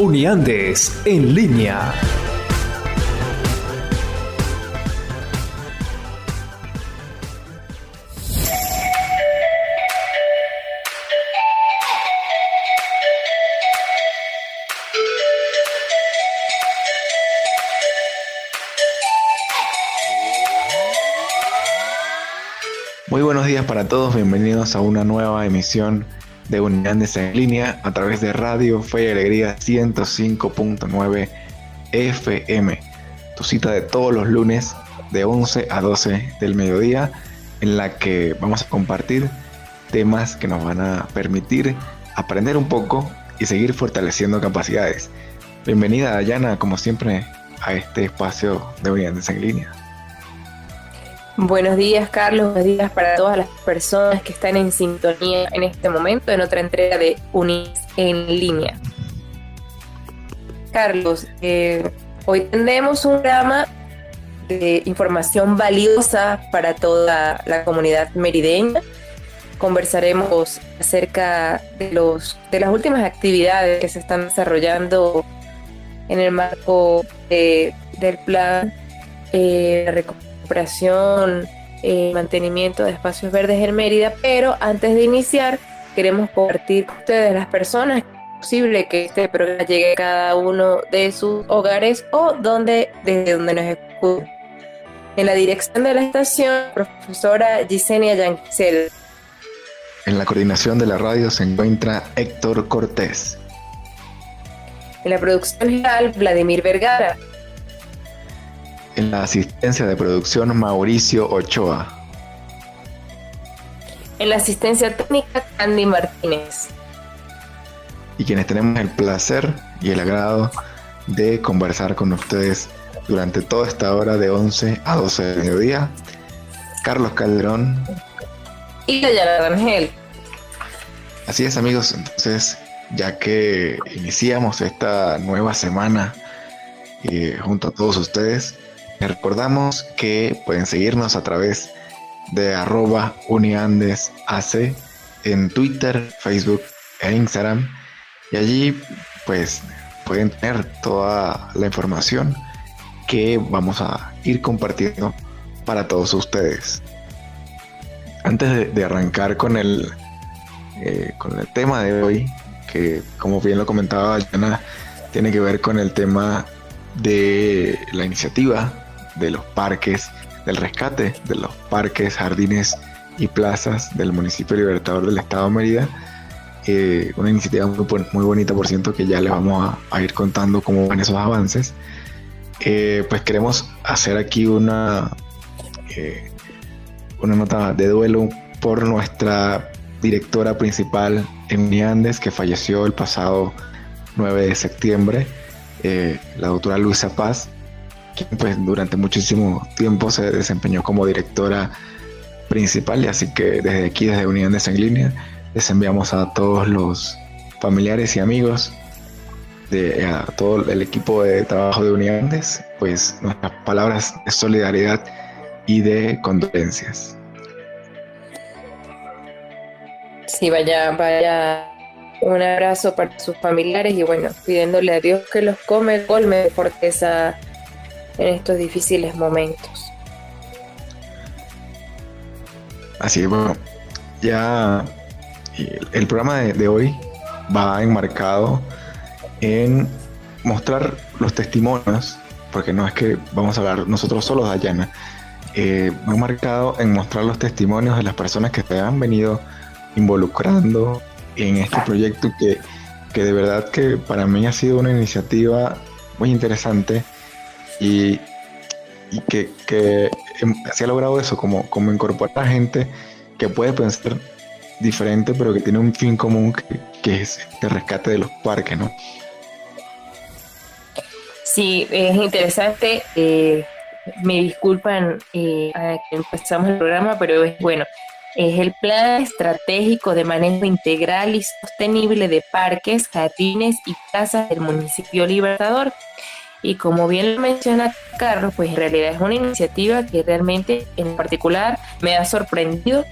Uniandes en línea. Muy buenos días para todos, bienvenidos a una nueva emisión de Unidades en línea a través de Radio Fe y Alegría 105.9 FM. Tu cita de todos los lunes de 11 a 12 del mediodía en la que vamos a compartir temas que nos van a permitir aprender un poco y seguir fortaleciendo capacidades. Bienvenida Dayana, como siempre, a este espacio de Unidades en línea. Buenos días, Carlos. Buenos días para todas las personas que están en sintonía en este momento en otra entrega de Unis en línea. Carlos, eh, hoy tendremos un programa de información valiosa para toda la comunidad merideña. Conversaremos acerca de, los, de las últimas actividades que se están desarrollando en el marco del plan eh, de recuperación, eh, mantenimiento de espacios verdes en Mérida, pero antes de iniciar queremos compartir con ustedes las personas posible que este programa llegue a cada uno de sus hogares o donde desde donde nos escuchen. En la dirección de la estación, profesora Gisenia Yanquisel. En la coordinación de la radio se encuentra Héctor Cortés. En la producción general, Vladimir Vergara. En la asistencia de producción, Mauricio Ochoa. En la asistencia técnica, Candy Martínez. Y quienes tenemos el placer y el agrado de conversar con ustedes durante toda esta hora de 11 a 12 de mediodía, Carlos Calderón. Y Dayana Rangel. Así es amigos, entonces ya que iniciamos esta nueva semana eh, junto a todos ustedes, recordamos que pueden seguirnos a través de arroba uniandesac en Twitter, Facebook e Instagram. Y allí pues pueden tener toda la información que vamos a ir compartiendo para todos ustedes. Antes de, arrancar con el, eh, con el tema de hoy, que como bien lo comentaba Yana, tiene que ver con el tema de la iniciativa de los parques, del rescate de los parques, jardines y plazas del municipio Libertador del Estado de Mérida. Eh, una iniciativa muy, muy, bonita, por cierto, que ya les vamos a, ir contando cómo van esos avances. Eh, pues queremos hacer aquí una, eh, una nota de duelo por nuestra directora principal en Uniandes, que falleció el pasado 9 de septiembre, la doctora Luisa Paz, quien pues durante muchísimo tiempo se desempeñó como directora principal y así que desde aquí, desde Unidades en Línea, les enviamos a todos los familiares y amigos de a todo el equipo de trabajo de Unidades, pues nuestras palabras de solidaridad y de condolencias. Sí, vaya, vaya un abrazo para sus familiares y bueno, pidiéndole a Dios que los come, colme de fortaleza en estos difíciles momentos. Así es, bueno, ya el programa de, hoy va enmarcado en mostrar los testimonios, porque no es que vamos a hablar nosotros solos de Ayana, eh, va marcado en mostrar los testimonios de las personas que se han venido involucrando en este proyecto que, que de verdad que para mí ha sido una iniciativa muy interesante y, que, que se ha logrado eso, como, como incorporar a gente que puede pensar diferente, pero que tiene un fin común que, es el rescate de los parques, ¿no? Sí, es interesante. Eh, me disculpan eh, que empezamos el programa, pero es bueno. Es el Plan Estratégico de Manejo Integral y Sostenible de Parques, Jardines y Plazas del Municipio Libertador. Y como bien lo menciona Carlos, pues en realidad es una iniciativa que realmente en particular me ha sorprendido.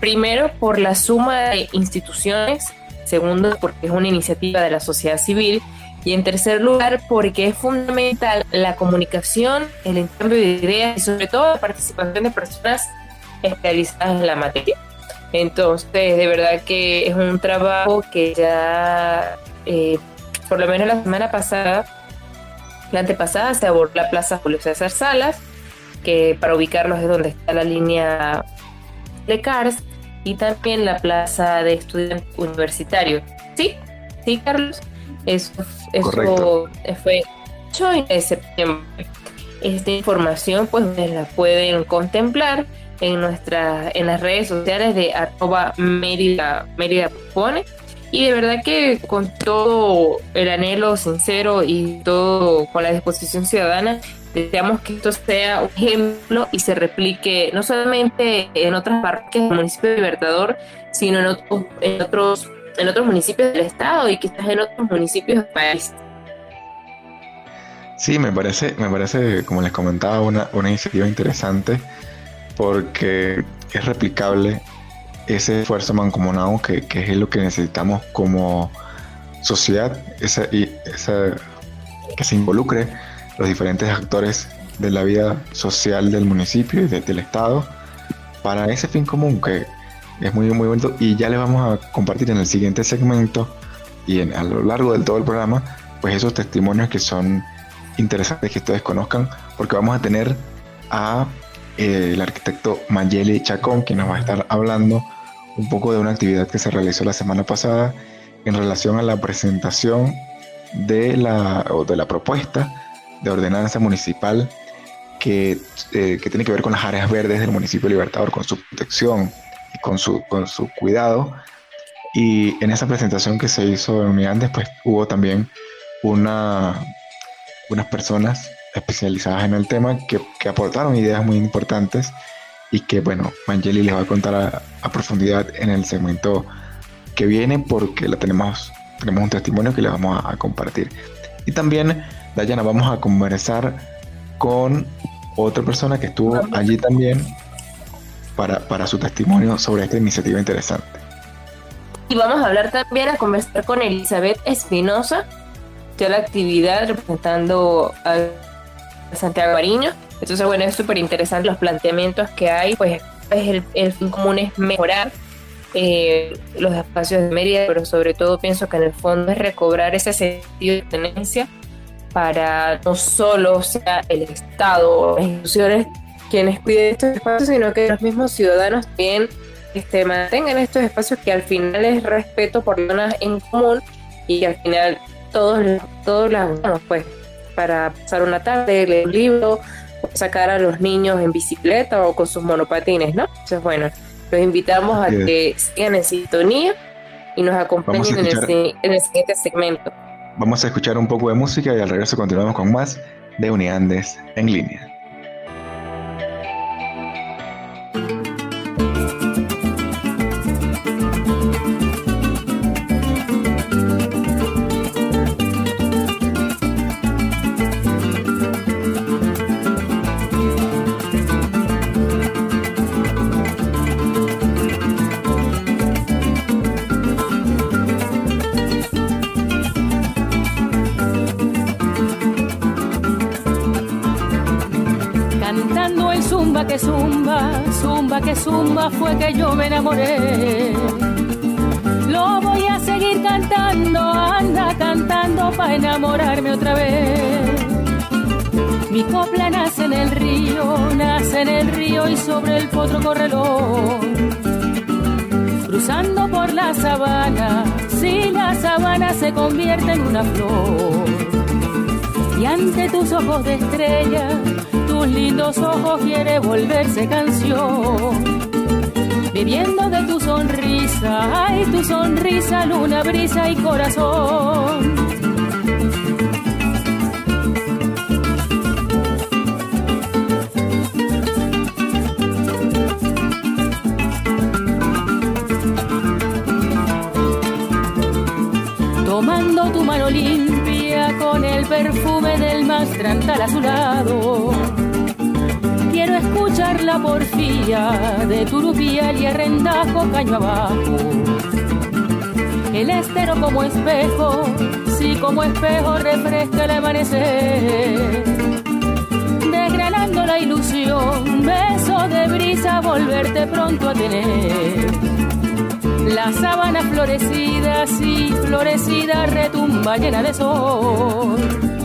Primero por la suma de instituciones, segundo porque es una iniciativa de la sociedad civil y en tercer lugar porque es fundamental la comunicación, el intercambio de ideas y sobre todo la participación de personas especializadas en la materia. Entonces, de verdad que es un trabajo que ya, eh, por lo menos la semana pasada, la antepasada se abordó la Plaza Julio César Salas, que para ubicarlos es donde está la línea de CARS, y también la Plaza de Estudiantes Universitarios. ¿Sí? ¿Sí, Carlos? Eso, eso fue 8 de septiembre. Esta información pues la pueden contemplar en nuestra, en las redes sociales de arroba Mérida, Mérida Pone y de verdad que con todo el anhelo sincero y todo con la disposición ciudadana, deseamos que esto sea un ejemplo y se replique no solamente en otras partes del municipio de Libertador, sino en otros, en otros, en otros municipios del estado y quizás en otros municipios del país. Sí, me parece, me parece, como les comentaba, una, una iniciativa interesante porque es replicable ese esfuerzo mancomunado que, que es lo que necesitamos como sociedad, esa, y esa, que se involucre los diferentes actores de la vida social del municipio y del Estado para ese fin común que es muy, muy bonito. Y ya le vamos a compartir en el siguiente segmento y en, a lo largo del todo el programa pues esos testimonios que son interesantes que ustedes conozcan porque vamos a tener a eh, el arquitecto Mayeli Chacón quien nos va a estar hablando un poco de una actividad que se realizó la semana pasada en relación a la presentación de la, o de la propuesta de ordenanza municipal que, eh, que, tiene que ver con las áreas verdes del municipio Libertador, con su protección y con su, con su cuidado. Y en esa presentación que se hizo en Unidades, pues hubo también una, unas personas especializadas en el tema que, que aportaron ideas muy importantes y que, bueno, Mangeli les va a contar a, profundidad en el segmento que viene porque la tenemos, tenemos un testimonio que les vamos a, compartir. Y también, Dayana, vamos a conversar con otra persona que estuvo allí también para, para su testimonio sobre esta iniciativa interesante. Y vamos a hablar también, a conversar con Elizabeth Espinosa, de la actividad representando a Santiago Mariño entonces, bueno, es súper interesante los planteamientos que hay, pues es el, fin común es mejorar eh, los espacios de Mérida, pero sobre todo pienso que en el fondo es recobrar ese sentido de tenencia para no solo sea el Estado o las instituciones quienes cuiden estos espacios, sino que los mismos ciudadanos también este, mantengan estos espacios que al final es respeto por zonas en común y que al final todos, todos las, bueno, pues para pasar una tarde, leer un libro, sacar a los niños en bicicleta o con sus monopatines, ¿no? Entonces, bueno, los invitamos a que sigan en sintonía y nos acompañen en, el, en el siguiente segmento. Vamos a escuchar un poco de música y al regreso continuamos con más de Uniandes en línea. Que zumba fue que yo me enamoré. Lo voy a seguir cantando, anda cantando para enamorarme otra vez. Mi copla nace en el río, nace en el río y sobre el potro correlón. Cruzando por la sabana, si la sabana se convierte en una flor. Y ante tus ojos de estrella lindos ojos quiere volverse canción. Viviendo de tu sonrisa, ay, tu sonrisa, luna, brisa y corazón. Tomando tu mano limpia con el perfume del más a su lado Quiero escuchar la porfía de turupial y arrendajo caño abajo. El estero como espejo, sí como espejo refresca el amanecer. Desgranando la ilusión, beso de brisa, volverte pronto a tener la sábana florecida, sí, florecida, retumba llena de sol.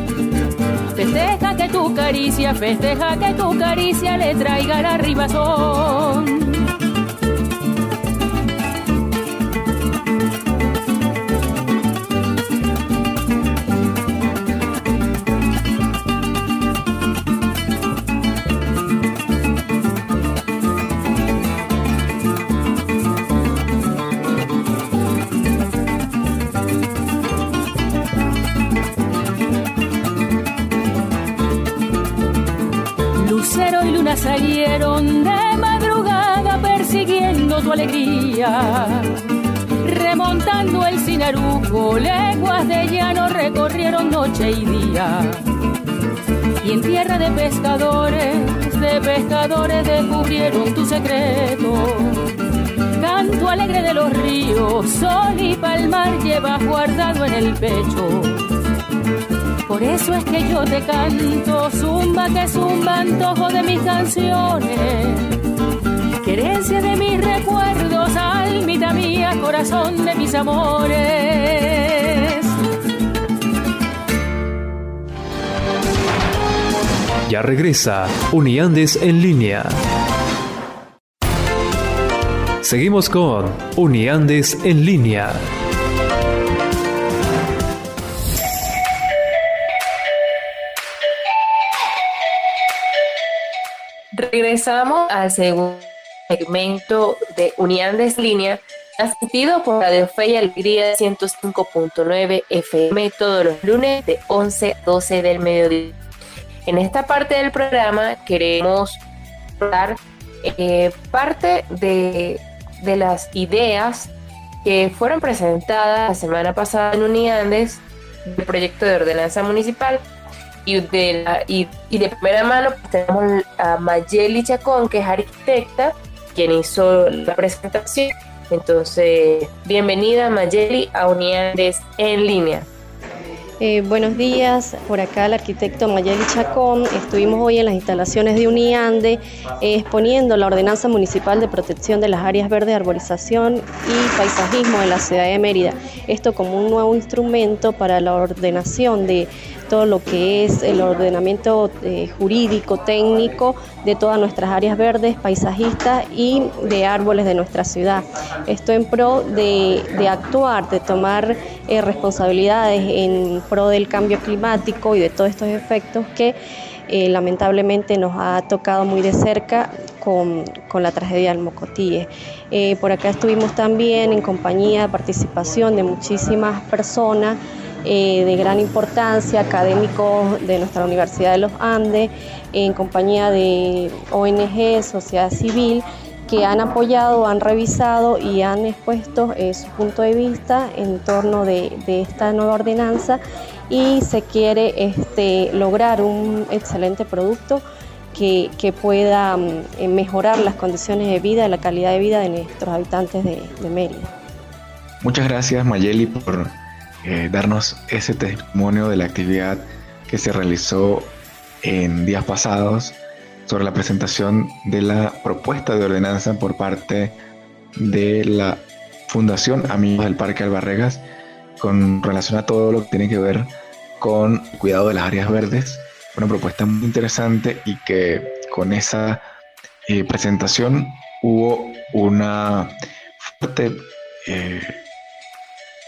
Festeja que tu caricia, festeja que tu caricia le traiga la ribazón. Salieron de madrugada persiguiendo tu alegría. Remontando el Sinaruco, leguas de llano recorrieron noche y día. Y en tierra de pescadores, de pescadores descubrieron tu secreto. Canto alegre de los ríos, sol y palmar llevas guardado en el pecho por eso es que yo te canto, zumba que zumba, antojo de mis canciones. Querencia de mis recuerdos, almita mía, corazón de mis amores. Ya regresa Uniandes en línea. Seguimos con Uniandes en línea. Regresamos al segundo segmento de Uniandes Línea, asistido por Radio Fe y Alegría 105.9 FM todos los lunes de 11 a 12 del mediodía. En esta parte del programa queremos dar eh, parte de, de las ideas que fueron presentadas la semana pasada en Uniandes del proyecto de ordenanza municipal y de, la, y, de primera mano pues, tenemos a Mayeli Chacón, que es arquitecta, quien hizo la presentación. Entonces, bienvenida Mayeli a Unidades en línea. Eh, buenos días, por acá el arquitecto Mayeli Chacón. Estuvimos hoy en las instalaciones de Uniande eh, exponiendo la ordenanza municipal de protección de las áreas verdes, arborización y paisajismo en la ciudad de Mérida. Esto como un nuevo instrumento para la ordenación de lo que es el ordenamiento eh, jurídico, técnico de todas nuestras áreas verdes, paisajistas y de árboles de nuestra ciudad. Esto en pro de, actuar, de tomar eh, responsabilidades en pro del cambio climático y de todos estos efectos que eh, lamentablemente nos ha tocado muy de cerca con, la tragedia del Mocotíe. por acá estuvimos también en compañía, participación de muchísimas personas eh, de gran importancia, académicos de nuestra Universidad de los Andes, en compañía de ONG, sociedad civil, que han apoyado, han revisado y han expuesto eh, su punto de vista en torno de, esta nueva ordenanza y se quiere este, lograr un excelente producto que, pueda mm, mejorar las condiciones de vida, la calidad de vida de nuestros habitantes de, de Mérida. Muchas gracias Mayeli por eh, darnos ese testimonio de la actividad que se realizó en días pasados sobre la presentación de la propuesta de ordenanza por parte de la Fundación Amigos del Parque Albarregas con relación a todo lo que tiene que ver con el cuidado de las áreas verdes. Una propuesta muy interesante y que con esa eh, presentación hubo una fuerte eh,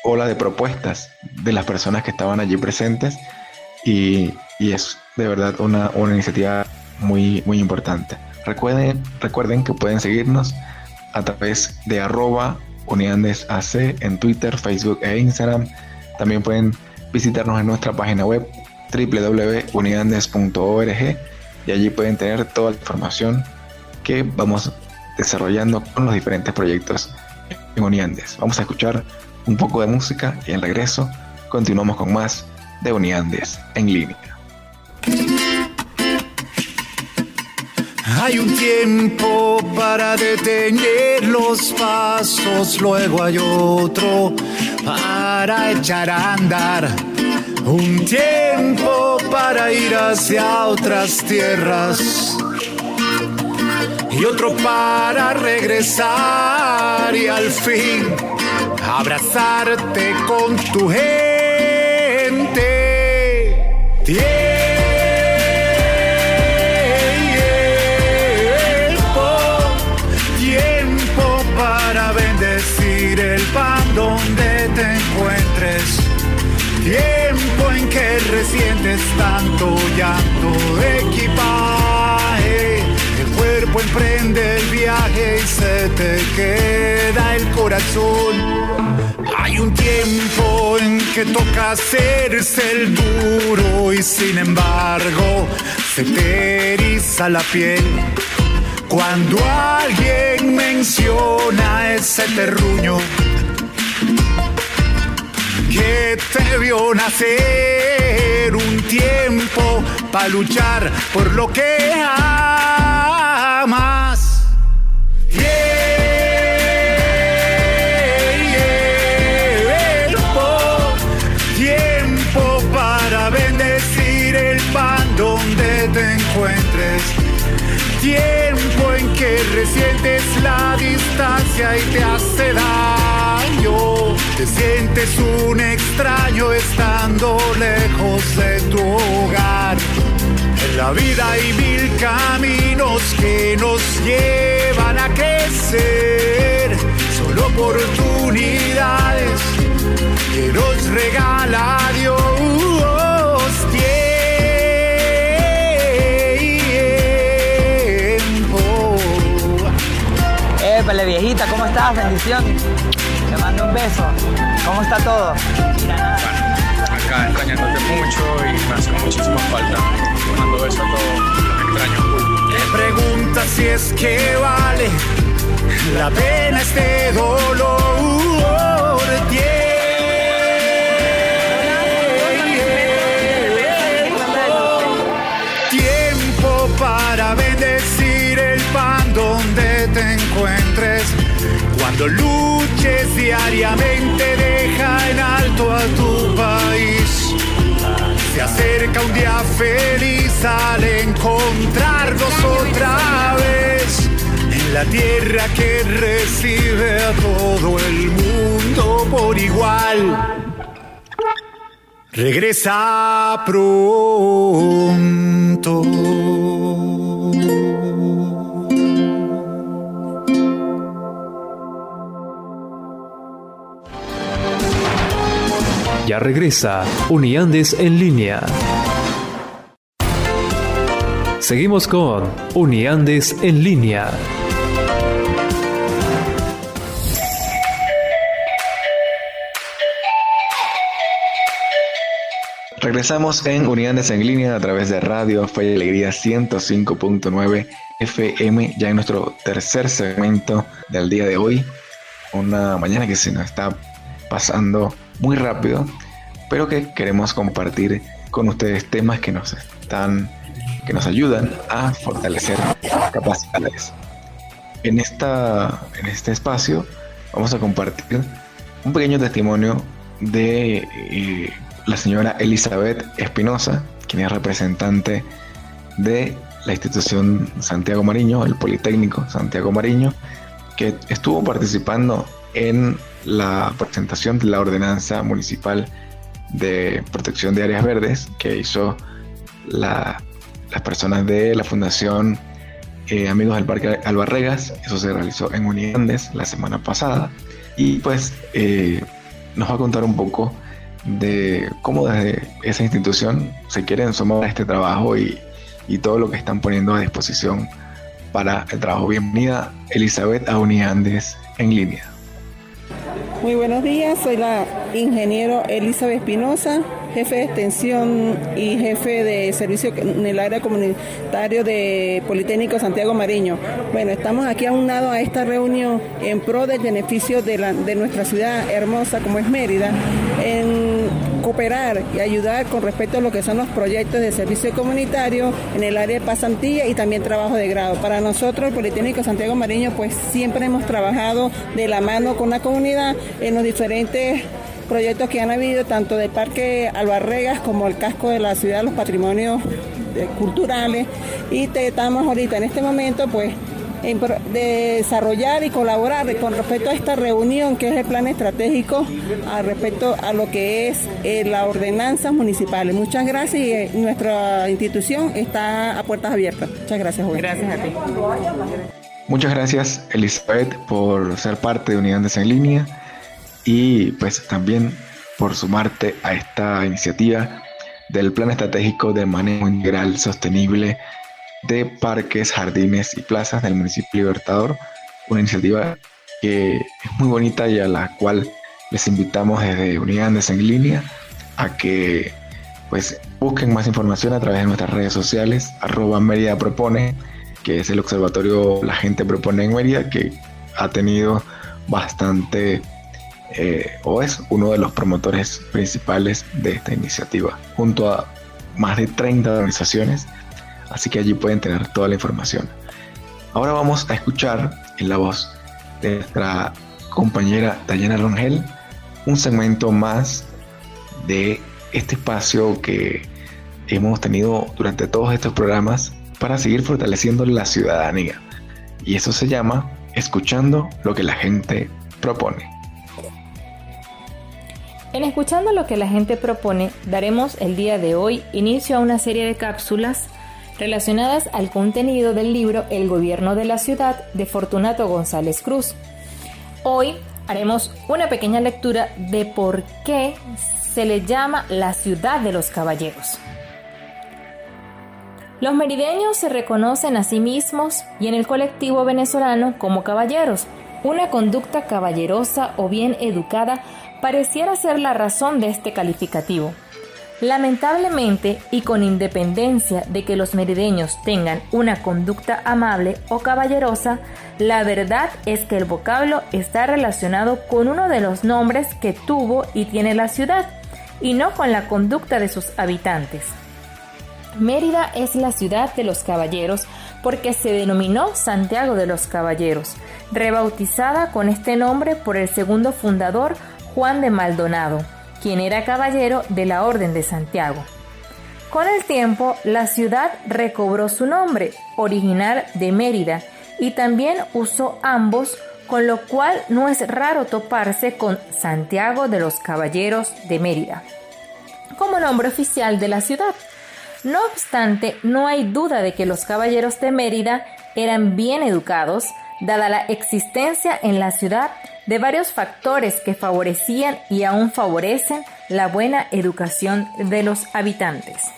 ola de propuestas de las personas que estaban allí presentes y, es de verdad una, iniciativa muy, muy importante. Recuerden, recuerden que pueden seguirnos a través de arroba uniandesac en Twitter, Facebook e Instagram. También pueden visitarnos en nuestra página web www.uniandes.org y allí pueden tener toda la información que vamos desarrollando con los diferentes proyectos en Uniandes. Vamos a escuchar un poco de música y en regreso continuamos con más de Uniandes en línea. Hay un tiempo para detener los pasos, luego hay otro para echar a andar. Un tiempo para ir hacia otras tierras y otro para regresar y al fin abrazarte con tu gente. Bendecir el pan donde te encuentres. Tiempo en que resientes tanto llanto. El emprende el viaje y se te queda el corazón. Hay un tiempo en que toca hacerse el duro y sin embargo se te eriza la piel. Cuando alguien menciona ese terruño que te vio nacer un tiempo para luchar por lo que amas. Tiempo, tiempo para bendecir el pan donde te encuentres. Tiempo en que resientes la distancia y te hace daño. Te sientes un extraño estando lejos de tu hogar. La vida hay mil caminos que nos llevan a crecer. Solo oportunidades que nos regala Dios. Tiempo. Épale, viejita, ¿cómo estás? Bendición. Te mando un beso. ¿Cómo está todo? acá extrañándote mucho y me hace muchísima falta. Todos, los extraño. Te pregunta si es que vale la pena este dolor. Tiempo para bendecir el pan donde te encuentres. Cuando luches diariamente, deja en alto a tu país. Se acerca un día feliz al encontrarnos otra vez en la tierra que recibe a todo el mundo por igual. Regresa pronto. Ya regresa Uniandes en línea. Seguimos con Uniandes en línea. Regresamos en Unidades en línea a través de Radio Fe y Alegría 105.9 FM, ya en nuestro tercer segmento del día de hoy. Una mañana que se nos está pasando muy rápido, pero que queremos compartir con ustedes temas que nos están que nos ayudan a fortalecer capacidades. En esta en este espacio vamos a compartir un pequeño testimonio de eh, la señora Elizabeth Espinosa, quien es representante de la institución Santiago Mariño, el Politécnico Santiago Mariño, que estuvo participando en la presentación de la ordenanza municipal de protección de áreas verdes que hizo la- las personas de la Fundación eh, Amigos del Parque Albarregas. Eso se realizó en Uniandes la semana pasada. Y pues eh, nos va a contar un poco de cómo desde esa institución se quieren sumar a este trabajo y, y todo lo que están poniendo a disposición para el trabajo. Bienvenida Elizabeth a Uniandes en línea. Muy buenos días, soy la ingeniero Elizabeth Espinosa, jefe de extensión y jefe de servicio en el área comunitario de Politécnico Santiago Mariño. Bueno, estamos aquí aunados a esta reunión en pro del beneficio de, la- de nuestra ciudad hermosa como es Mérida, en- cooperar y ayudar con respecto a lo que son los proyectos de servicio comunitario en el área de pasantía y también trabajo de grado. Para nosotros, el Politécnico Santiago Mariño, pues siempre hemos trabajado de la mano con la comunidad en los diferentes proyectos que han habido, tanto del Parque Albarregas como el casco de la ciudad, los patrimonios eh, culturales. Y estamos ahorita en este momento, pues de desarrollar y colaborar con respecto a esta reunión que es el plan estratégico al respecto a lo que es eh, la ordenanza municipal. Muchas gracias y eh, nuestra institución está a puertas abiertas. Muchas gracias, Juan. Gracias a ti. Muchas gracias, Elizabeth, por ser parte de Unidades en Línea y pues también por sumarte a esta iniciativa del Plan Estratégico de Manejo Integral Sostenible de parques, jardines y plazas del municipio Libertador, una iniciativa que es muy bonita y a la cual les invitamos desde Unidades en línea a que pues busquen más información a través de nuestras redes sociales, arroba Mérida Propone, que es el observatorio La Gente Propone en Mérida, que ha tenido bastante, eh, o es uno de los promotores principales de esta iniciativa, junto a más de 30 organizaciones así que allí pueden tener toda la información. Ahora vamos a escuchar en la voz de nuestra compañera Dayana Rongel un segmento más de este espacio que hemos tenido durante todos estos programas para seguir fortaleciendo la ciudadanía. Y eso se llama Escuchando lo que la gente propone. En Escuchando lo que la gente propone, daremos el día de hoy inicio a una serie de cápsulas relacionadas al contenido del libro El gobierno de la ciudad de Fortunato González Cruz. Hoy haremos una pequeña lectura de por qué se le llama la ciudad de los caballeros. Los merideños se reconocen a sí mismos y en el colectivo venezolano como caballeros. Una conducta caballerosa o bien educada pareciera ser la razón de este calificativo. Lamentablemente, y con independencia de que los merideños tengan una conducta amable o caballerosa, la verdad es que el vocablo está relacionado con uno de los nombres que tuvo y tiene la ciudad, y no con la conducta de sus habitantes. Mérida es la ciudad de los caballeros porque se denominó Santiago de los Caballeros, rebautizada con este nombre por el segundo fundador Juan de Maldonado quien era caballero de la Orden de Santiago. Con el tiempo, la ciudad recobró su nombre, original de Mérida, y también usó ambos, con lo cual no es raro toparse con Santiago de los Caballeros de Mérida, como nombre oficial de la ciudad. No obstante, no hay duda de que los caballeros de Mérida eran bien educados, dada la existencia en la ciudad de varios factores que favorecían y aún favorecen la buena educación de los habitantes.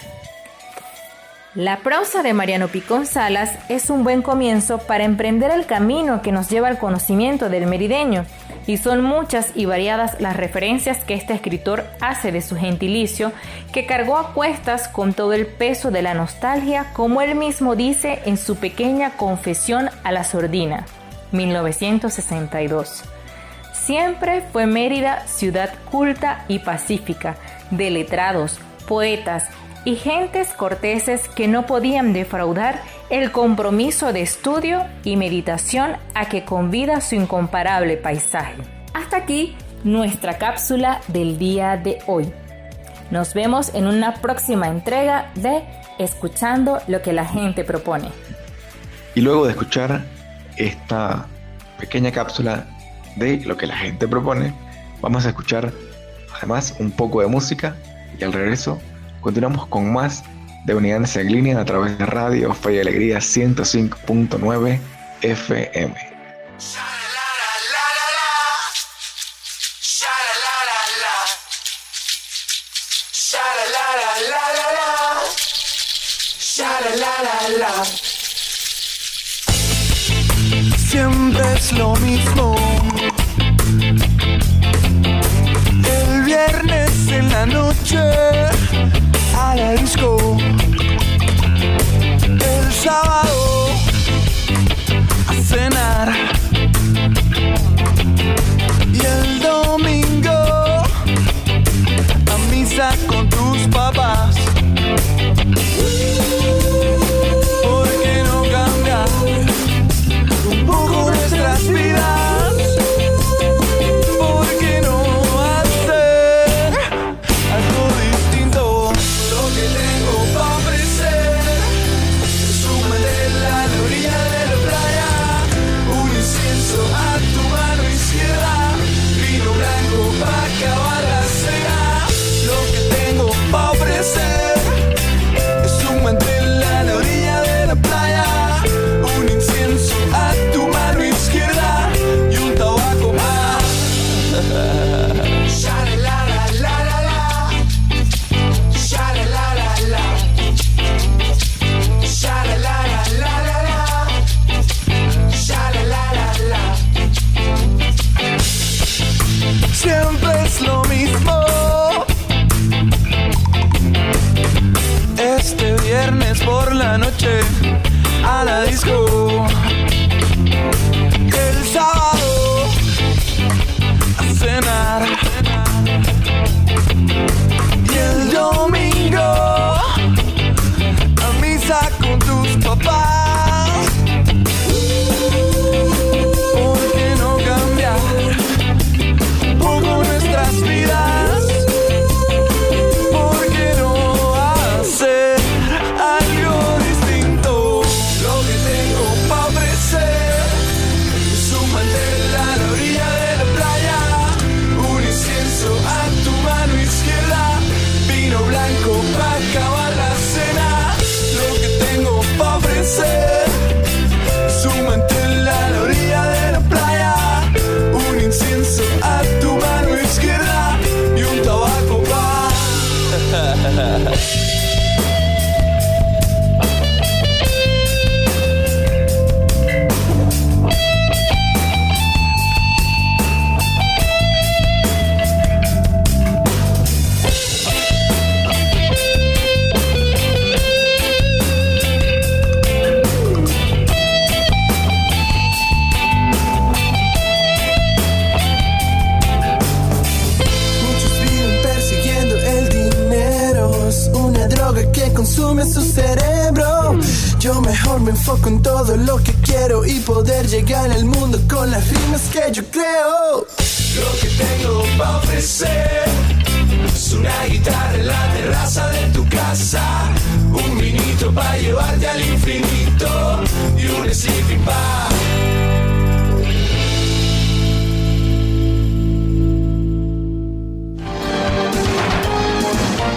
La prosa de Mariano Picón Salas es un buen comienzo para emprender el camino que nos lleva al conocimiento del merideño, y son muchas y variadas las referencias que este escritor hace de su gentilicio, que cargó a cuestas con todo el peso de la nostalgia, como él mismo dice en su pequeña Confesión a la Sordina, 1962. Siempre fue Mérida ciudad culta y pacífica, de letrados, poetas y gentes corteses que no podían defraudar el compromiso de estudio y meditación a que convida su incomparable paisaje. Hasta aquí nuestra cápsula del día de hoy. Nos vemos en una próxima entrega de Escuchando lo que la gente propone. Y luego de escuchar esta pequeña cápsula de lo que la gente propone. Vamos a escuchar además un poco de música y al regreso continuamos con más de Unidades en Línea a través de Radio Fe y Alegría 105.9 FM. Siempre es lo mismo en la noche disco el sábado a cenar y el domingo a misa con tus papás.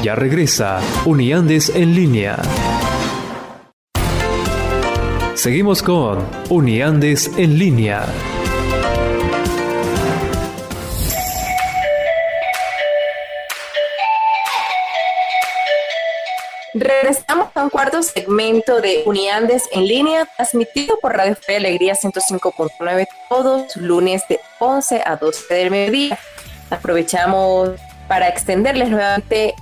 Ya regresa Uniandes en línea. Seguimos con Uniandes en línea. Regresamos a un cuarto segmento de Uniandes en línea, transmitido por Radio Fe Alegría 105.9 todos lunes de 11 a 12 del mediodía. Aprovechamos para extenderles nuevamente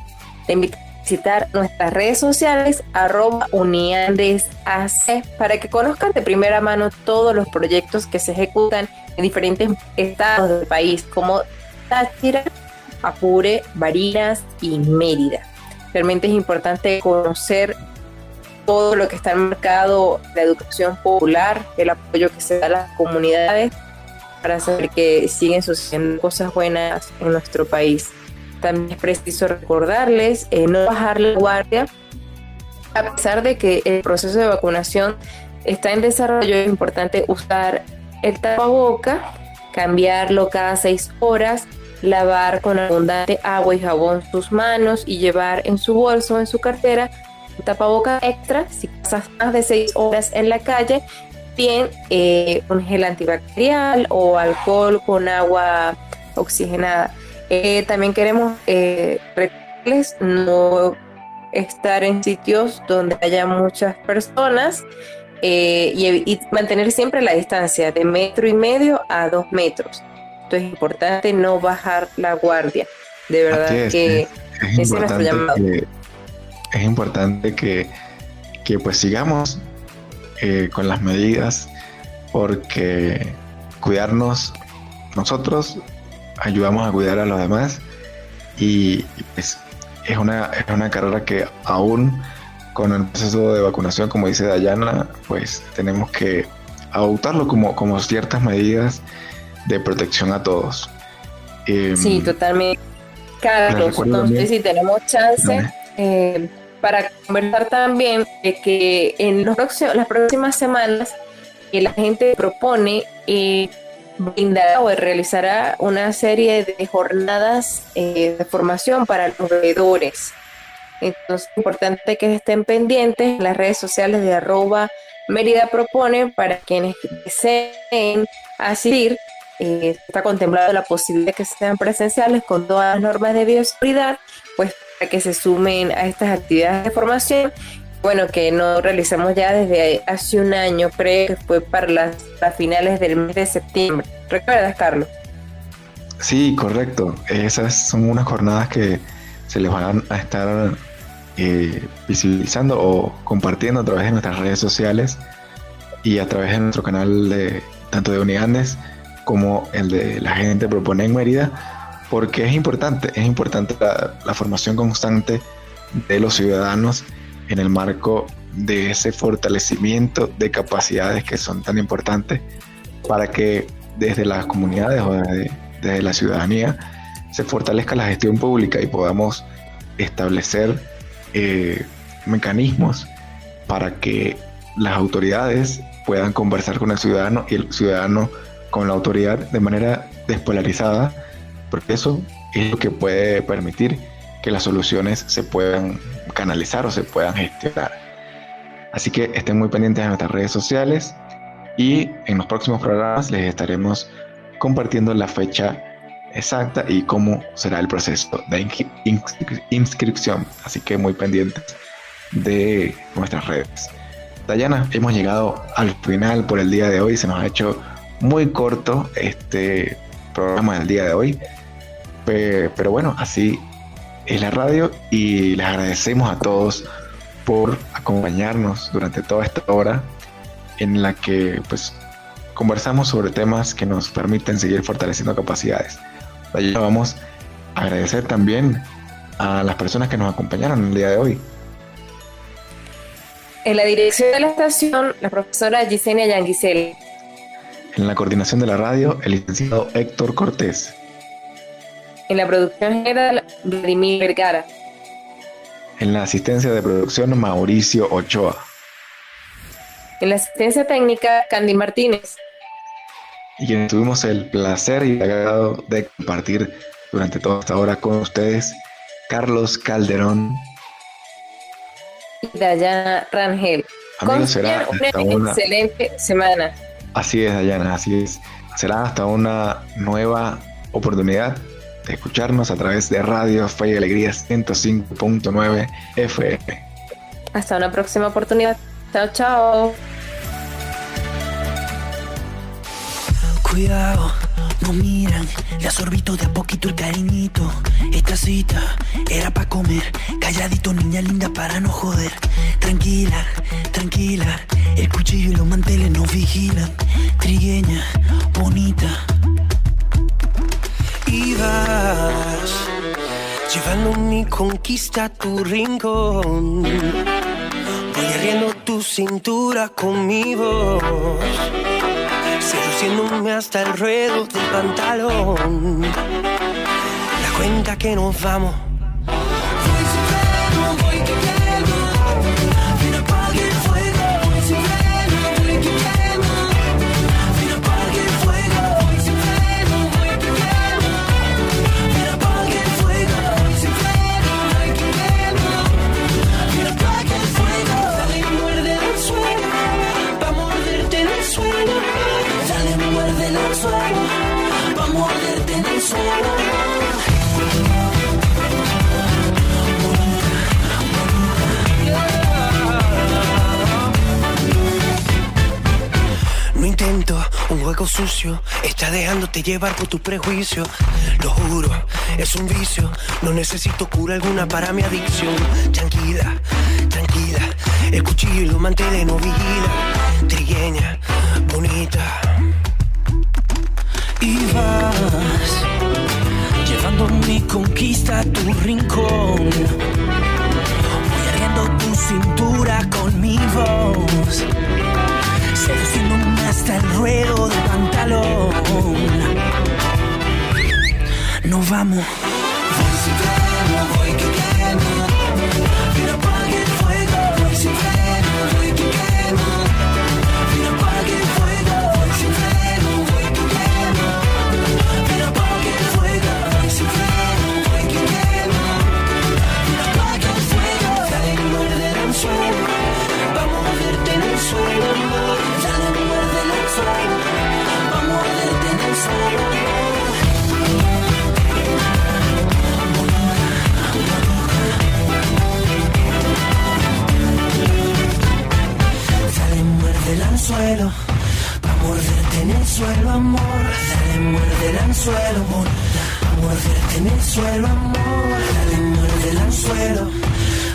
te invito a visitar nuestras redes sociales arroba uniandesac para que conozcan de primera mano todos los proyectos que se ejecutan en diferentes estados del país como Táchira, Apure, Barinas y Mérida. Realmente es importante conocer todo lo que está enmarcado la educación popular, el apoyo que se da a las comunidades para saber que siguen sucediendo cosas buenas en nuestro país. También es preciso recordarles eh, no bajar la guardia, a pesar de que el proceso de vacunación está en desarrollo, es importante usar el tapaboca, cambiarlo cada seis horas, lavar con abundante agua y jabón sus manos y llevar en su bolso o en su cartera un tapaboca extra si pasas más de seis horas en la calle, bien eh, un gel antibacterial o alcohol con agua oxigenada. Eh, también queremos eh, no estar en sitios donde haya muchas personas eh, y, mantener siempre la distancia de metro y medio a dos metros. Esto es importante, no bajar la guardia. De verdad que es, es importante Que, es importante que, que pues sigamos eh, con las medidas porque cuidarnos nosotros ayudamos a cuidar a los demás y, pues es una, es una carrera que aún con el proceso de vacunación, como dice Dayana, pues tenemos que adoptarlo como, como ciertas medidas de protección a todos. Em, sí, totalmente. Carlos, sé si tenemos chance eh, para conversar también de que en los próximos, las próximas semanas que la gente propone eh, brindará o realizará una serie de jornadas eh, de formación para los veedores. Entonces es importante que estén pendientes en las redes sociales de arroba Mérida Propone para quienes deseen asistir. Eh, está contemplado la posibilidad de que sean presenciales con todas las normas de bioseguridad, pues para que se sumen a estas actividades de formación bueno, que no realizamos ya desde hace un año, creo que fue para las, finales del mes de septiembre. ¿Recuerdas, Carlos? Sí, correcto. Esas son unas jornadas que se les van a estar eh, visibilizando o compartiendo a través de nuestras redes sociales y a través de nuestro canal de tanto de Uniandes como el de la gente propone en Mérida, porque es importante, es importante la formación constante de los ciudadanos en el marco de ese fortalecimiento de capacidades que son tan importantes para que desde las comunidades o desde, la ciudadanía se fortalezca la gestión pública y podamos establecer eh, mecanismos para que las autoridades puedan conversar con el ciudadano y el ciudadano con la autoridad de manera despolarizada, porque eso es lo que puede permitir que las soluciones se puedan canalizar o se puedan gestionar. Así que estén muy pendientes de nuestras redes sociales y en los próximos programas les estaremos compartiendo la fecha exacta y cómo será el proceso de inscripción. Así que muy pendientes de nuestras redes. Dayana, hemos llegado al final por el día de hoy. Se nos ha hecho muy corto este programa del día de hoy. Pero bueno, así es la radio y les agradecemos a todos por acompañarnos durante toda esta hora en la que pues conversamos sobre temas que nos permiten seguir fortaleciendo capacidades. Allí vamos a agradecer también a las personas que nos acompañaron el día de hoy. En la dirección de la estación, la profesora Gisenia Yanguisel. En la coordinación de la radio, el licenciado Héctor Cortés. En la producción general, Vladimir Vergara. En la asistencia de producción, Mauricio Ochoa. En la asistencia técnica, Candy Martínez. Y quienes tuvimos el placer y el agrado de compartir durante toda esta hora con ustedes, Carlos Calderón. Y Dayana Rangel. Amigos, será una hasta una- excelente semana. Así es, Dayana, así es. Será hasta una nueva oportunidad escucharnos a través de Radio Fe y Alegría 105.9 FM. Hasta una próxima oportunidad. Chao, chao. Cuidado, no miran, le absorbito de a poquito el cariñito. Esta cita era para comer, calladito, niña linda, para no joder. Tranquila, tranquila, el cuchillo y los manteles nos vigilan. Trigueña, bonita. Y vas llevando mi conquista a tu rincón. Voy arriendo tu cintura con mi voz seduciéndome hasta el ruedo del pantalón. La cuenta que nos vamos. Un juego sucio, está dejándote llevar por tu prejuicio. Lo juro, es un vicio, no necesito cura alguna para mi adicción. Tranquila, tranquila, el cuchillo y los manteles no vigila. Trigueña, bonita. Y vas llevando mi conquista tu rincón. Voy arriendo tu cintura con mi voz seduciéndome hasta el ruedo del pantalón. Nos vamos. Voy freno, voy que quemo. Anzuelo. Pa' morderte en el suelo, amor. Dale, muerde el anzuelo, amor. Pa' morderte en el suelo, amor. Dale, muerde el anzuelo.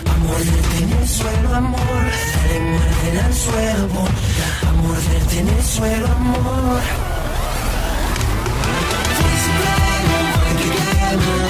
Pa' morderte en el suelo, amor. Dale, muerde el anzuelo, amor. Pa' morderte en el suelo, amor. Voy